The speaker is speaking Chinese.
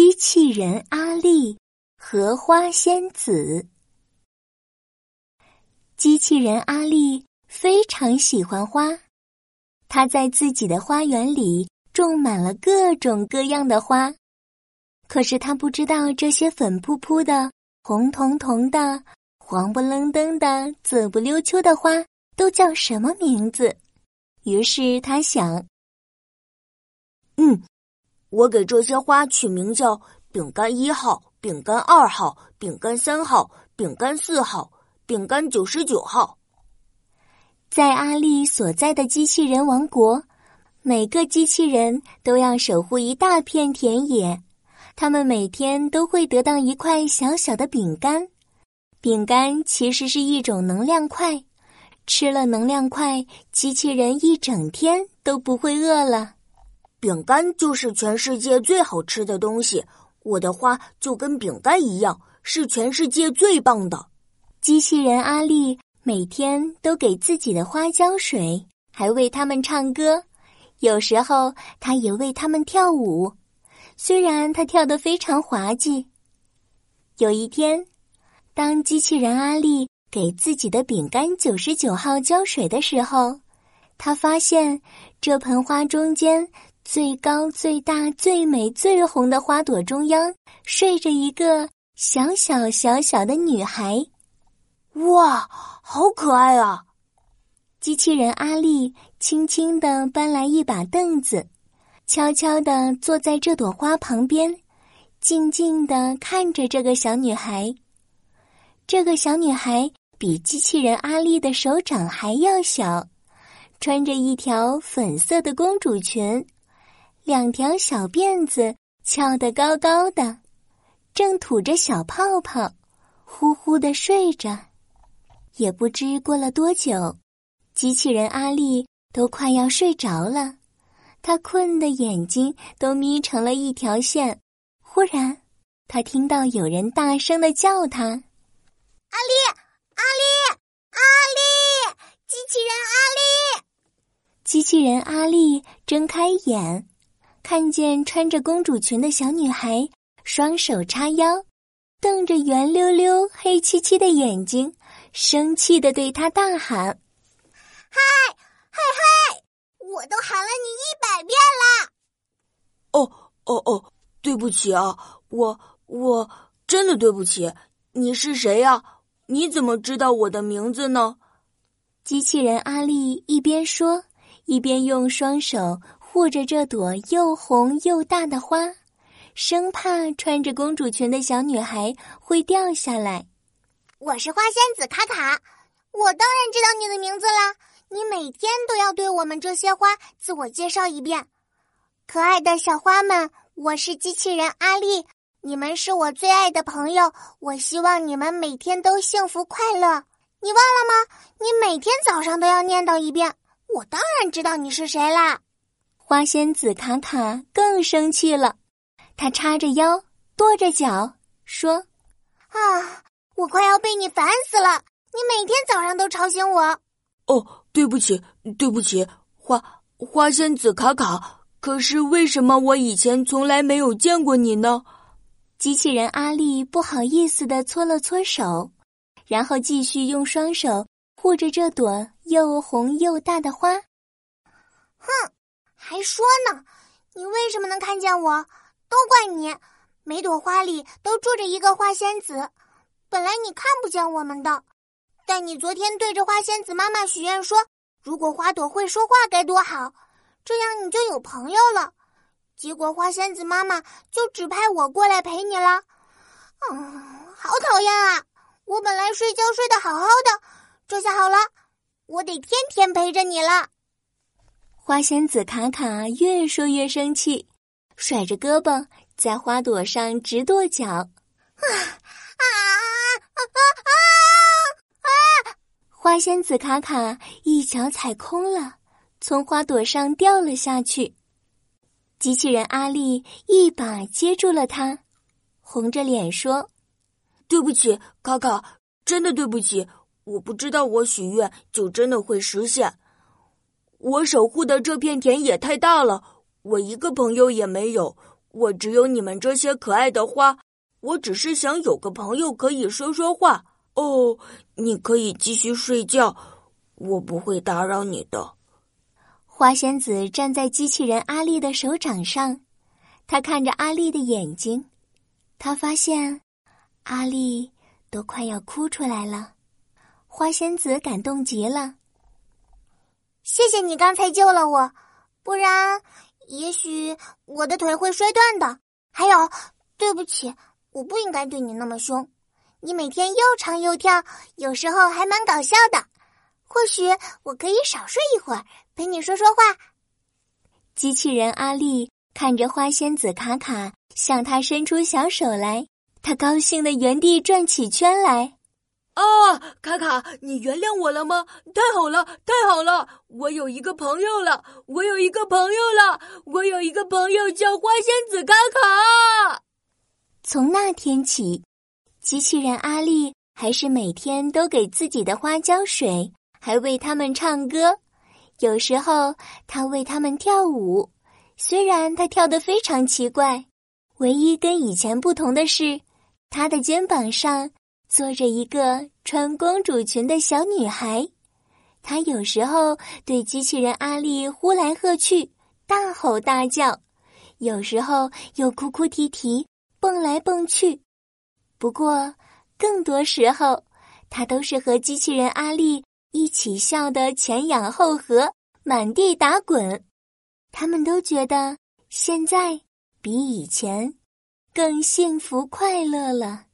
机器人阿丽和花仙子。机器人阿丽非常喜欢花，她在自己的花园里种满了各种各样的花。可是她不知道这些粉扑扑的、红彤彤的、黄不愣登的、紫不溜秋的花都叫什么名字。于是她想：“。”我给这些花取名叫饼干一号、饼干二号、饼干三号、饼干四号、饼干九十九号。在阿丽所在的机器人王国，每个机器人都要守护一大片田野。他们每天都会得到一块小小的饼干。饼干其实是一种能量块，吃了能量块，机器人一整天都不会饿了。饼干就是全世界最好吃的东西，我的花就跟饼干一样，是全世界最棒的。机器人阿丽每天都给自己的花浇水，还为它们唱歌，有时候他也为它们跳舞，虽然他跳得非常滑稽。有一天，当机器人阿丽给自己的饼干九十九号浇水的时候，他发现这盆花中间。最高、最大、最美、最红的花朵中央，睡着一个小小小小的女孩。哇，好可爱啊！机器人阿丽轻轻地搬来一把凳子，悄悄地坐在这朵花旁边，静静地看着这个小女孩。这个小女孩比机器人阿丽的手掌还要小，穿着一条粉色的公主裙。两条小辫子翘得高高的，正吐着小泡泡，呼呼的睡着。也不知过了多久，机器人阿丽都快要睡着了，他困得眼睛都眯成了一条线。忽然，他听到有人大声的叫他：“阿丽，阿丽，阿丽，机器人阿丽！”机器人阿丽睁开眼。看见穿着公主裙的小女孩，双手叉腰，瞪着圆溜溜、黑漆漆的眼睛，生气的对她大喊：“嗨，嗨嗨！我都喊了你一百遍了！”哦哦哦，对不起啊，我我真的对不起。你是谁呀？你怎么知道我的名字呢？机器人阿丽一边说，一边用双手。护着这朵又红又大的花，生怕穿着公主裙的小女孩会掉下来。我是花仙子卡卡，我当然知道你的名字啦。你每天都要对我们这些花自我介绍一遍。可爱的小花们，我是机器人阿丽，你们是我最爱的朋友。我希望你们每天都幸福快乐。你忘了吗？你每天早上都要念叨一遍。我当然知道你是谁啦。花仙子卡卡更生气了，她叉着腰，跺着脚，说：“啊，我快要被你烦死了！你每天早上都吵醒我。”哦，对不起，对不起，花花仙子卡卡。可是为什么我以前从来没有见过你呢？机器人阿丽不好意思的搓了搓手，然后继续用双手护着这朵又红又大的花。哼。还说呢，你为什么能看见我？都怪你！每朵花里都住着一个花仙子，本来你看不见我们的。但你昨天对着花仙子妈妈许愿说，如果花朵会说话该多好，这样你就有朋友了。结果花仙子妈妈就指派我过来陪你了。嗯，好讨厌啊！我本来睡觉睡得好好的，这下好了，我得天天陪着你了。花仙子卡卡越说越生气，甩着胳膊在花朵上直跺脚。啊啊啊啊啊！花仙子卡卡一脚踩空了，从花朵上掉了下去。机器人阿丽一把接住了他，红着脸说：“对不起，卡卡，真的对不起，我不知道我许愿就真的会实现。”我守护的这片田野太大了，我一个朋友也没有。我只有你们这些可爱的花，我只是想有个朋友可以说说话。哦，你可以继续睡觉，我不会打扰你的。花仙子站在机器人阿丽的手掌上，她看着阿丽的眼睛，她发现阿丽都快要哭出来了。花仙子感动极了，谢谢你刚才救了我，不然也许我的腿会摔断的。还有，对不起，我不应该对你那么凶。你每天又唱又跳，有时候还蛮搞笑的。或许我可以少睡一会儿，陪你说说话。机器人阿丽看着花仙子卡卡向他伸出小手来，他高兴的原地转起圈来。啊，卡卡，你原谅我了吗？太好了，太好了！我有一个朋友了，我有一个朋友了，我有一个朋友叫花仙子卡卡。从那天起。机器人阿丽还是每天都给自己的花浇水，还为他们唱歌。有时候他为他们跳舞，虽然他跳得非常奇怪。唯一跟以前不同的是，他的肩膀上坐着一个穿公主裙的小女孩。她有时候对机器人阿丽呼来喝去，大吼大叫；有时候又哭哭啼啼，蹦来蹦去。不过，更多时候，他都是和机器人阿丽一起笑得前仰后合、满地打滚。他们都觉得现在比以前更幸福快乐了。